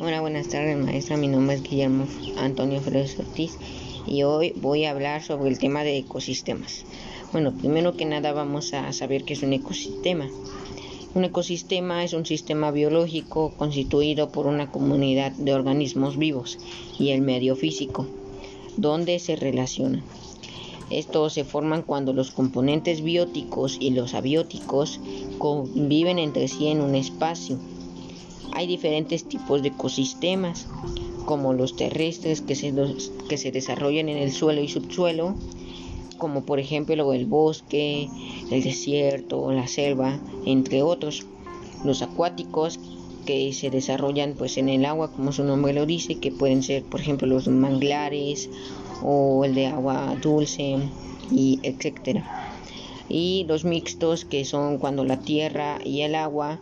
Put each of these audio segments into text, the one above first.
Hola, buenas tardes maestra, mi nombre es Guillermo Antonio Flores Ortiz y hoy voy a hablar sobre el tema de ecosistemas. Bueno, primero que nada vamos a saber qué es un ecosistema. Un ecosistema es un sistema biológico constituido por una comunidad de organismos vivos y el medio físico, donde se relacionan. Estos se forman cuando los componentes bióticos y los abióticos conviven entre sí en un espacio hay diferentes tipos de ecosistemas, como los terrestres que se, que se desarrollan en el suelo y subsuelo, como por ejemplo el bosque, el desierto, la selva, entre otros. Los acuáticos que se desarrollan pues en el agua, como su nombre lo dice, que pueden ser por ejemplo los manglares o el de agua dulce y etcétera. Y los mixtos que son cuando la tierra y el agua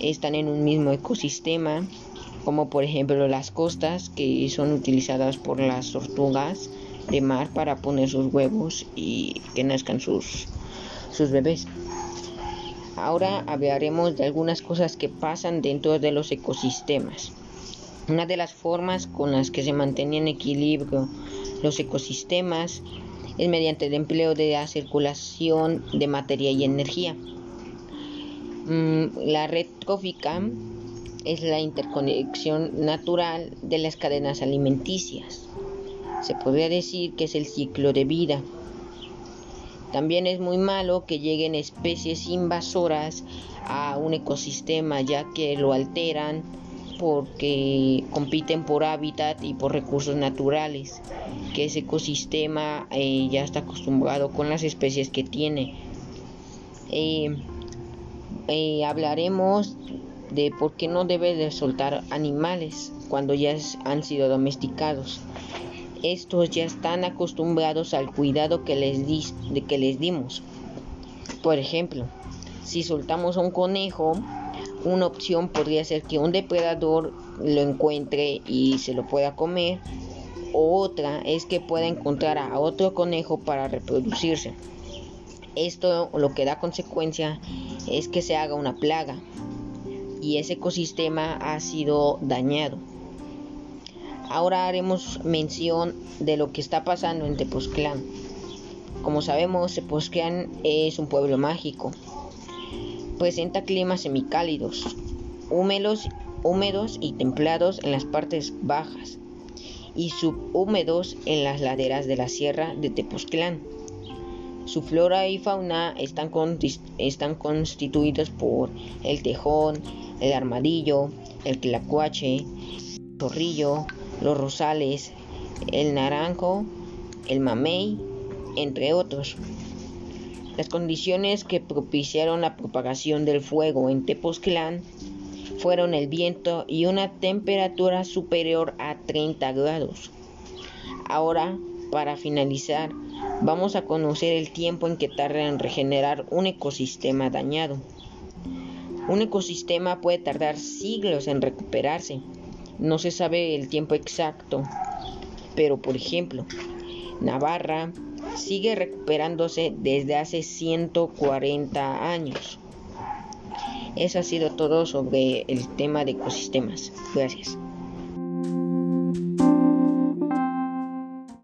están en un mismo ecosistema, como por ejemplo las costas que son utilizadas por las tortugas de mar para poner sus huevos y que nazcan sus, sus bebés. Ahora hablaremos de algunas cosas que pasan dentro de los ecosistemas. Una de las formas con las que se mantienen en equilibrio los ecosistemas es mediante el empleo de la circulación de materia y energía. Mm, la red trófica es la interconexión natural de las cadenas alimenticias. Se podría decir que es el ciclo de vida. También es muy malo que lleguen especies invasoras a un ecosistema ya que lo alteran porque compiten por hábitat y por recursos naturales, que ese ecosistema eh, ya está acostumbrado con las especies que tiene. Eh, eh, hablaremos de por qué no debe de soltar animales cuando ya han sido domesticados. Estos ya están acostumbrados al cuidado que les, de que les dimos. Por ejemplo, si soltamos a un conejo, una opción podría ser que un depredador lo encuentre y se lo pueda comer. O otra es que pueda encontrar a otro conejo para reproducirse. Esto lo que da consecuencia es que se haga una plaga y ese ecosistema ha sido dañado. Ahora haremos mención de lo que está pasando en Tepoztlán. Como sabemos, Tepoztlán es un pueblo mágico. Presenta climas semicálidos, húmedos, y templados en las partes bajas y subhúmedos en las laderas de la sierra de Tepoztlán. Su flora y fauna están, están constituidos por el tejón, el armadillo, el tlacuache, el torrillo, los rosales, el naranjo, el mamey, entre otros. Las condiciones que propiciaron la propagación del fuego en Tepoztlán fueron el viento y una temperatura superior a 30 grados. Ahora, para finalizar, vamos a conocer el tiempo en que tarda en regenerar un ecosistema dañado. Un ecosistema puede tardar siglos en recuperarse. No se sabe el tiempo exacto, pero por ejemplo, Navarra sigue recuperándose desde hace 140 años. Eso ha sido todo sobre el tema de ecosistemas. Gracias.